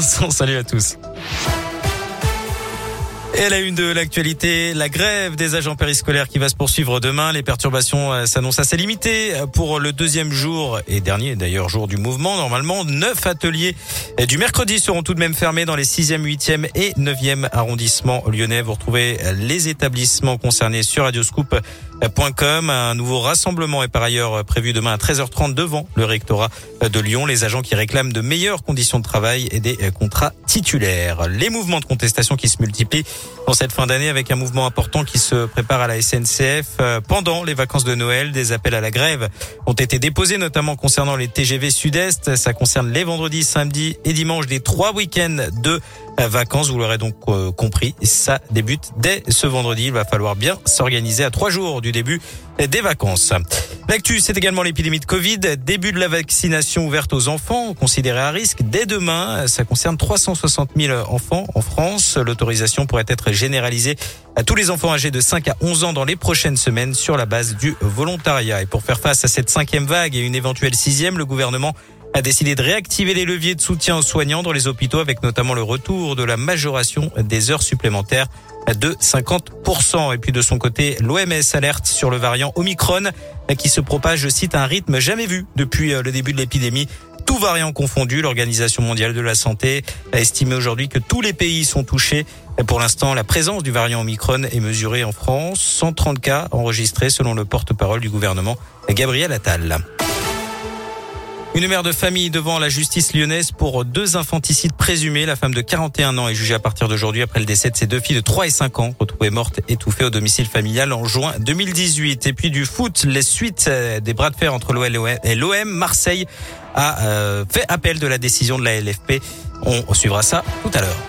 Salut à tous. Et la une de l'actualité, la grève des agents périscolaires qui va se poursuivre demain. Les perturbations euh, s'annoncent assez limitées pour le deuxième jour et dernier d'ailleurs jour du mouvement. Normalement, neuf ateliers du mercredi seront tout de même fermés dans les 6e, 8e et 9e arrondissements lyonnais. Vous retrouvez les établissements concernés sur radioscoop.com. Un nouveau rassemblement est par ailleurs prévu demain à 13h30 devant le rectorat de Lyon. Les agents qui réclament de meilleures conditions de travail et des contrats titulaires. Les mouvements de contestation qui se multiplient en cette fin d'année avec un mouvement important qui se prépare à la SNCF euh, pendant les vacances de Noël. Des appels à la grève ont été déposés, notamment concernant les TGV Sud-Est. Ça concerne les vendredis, samedis et dimanches des trois week-ends de vacances. Vous l'aurez donc euh, compris, ça débute dès ce vendredi. Il va falloir bien s'organiser à trois jours du début des vacances. L'actu, c'est également l'épidémie de Covid. Début de la vaccination ouverte aux enfants considérés à risque dès demain. Ça concerne 360 000 enfants en France. L'autorisation pourrait être généralisée à tous les enfants âgés de 5 à 11 ans dans les prochaines semaines sur la base du volontariat. Et pour faire face à cette cinquième vague et une éventuelle sixième, le gouvernement a décidé de réactiver les leviers de soutien aux soignants dans les hôpitaux avec notamment le retour de la majoration des heures supplémentaires de 50%. Et puis de son côté, l'OMS alerte sur le variant Omicron qui se propage, je cite, à un rythme jamais vu depuis euh, le début de l'épidémie. Tout variant confondu, l'Organisation mondiale de la santé a estimé aujourd'hui que tous les pays sont touchés. Pour l'instant, la présence du variant Omicron est mesurée en France. 130 cas enregistrés selon le porte-parole du gouvernement, Gabriel Attal. Une mère de famille devant la justice lyonnaise pour deux infanticides présumés. La femme de 41 ans est jugée à partir d'aujourd'hui après le décès de ses deux filles de 3 et 5 ans, retrouvées mortes étouffées au domicile familial en juin 2018. Et puis du foot, les suites euh, des bras de fer entre l'OL et l'OM, Marseille a euh, fait appel de la décision de la LFP. On suivra ça tout à l'heure.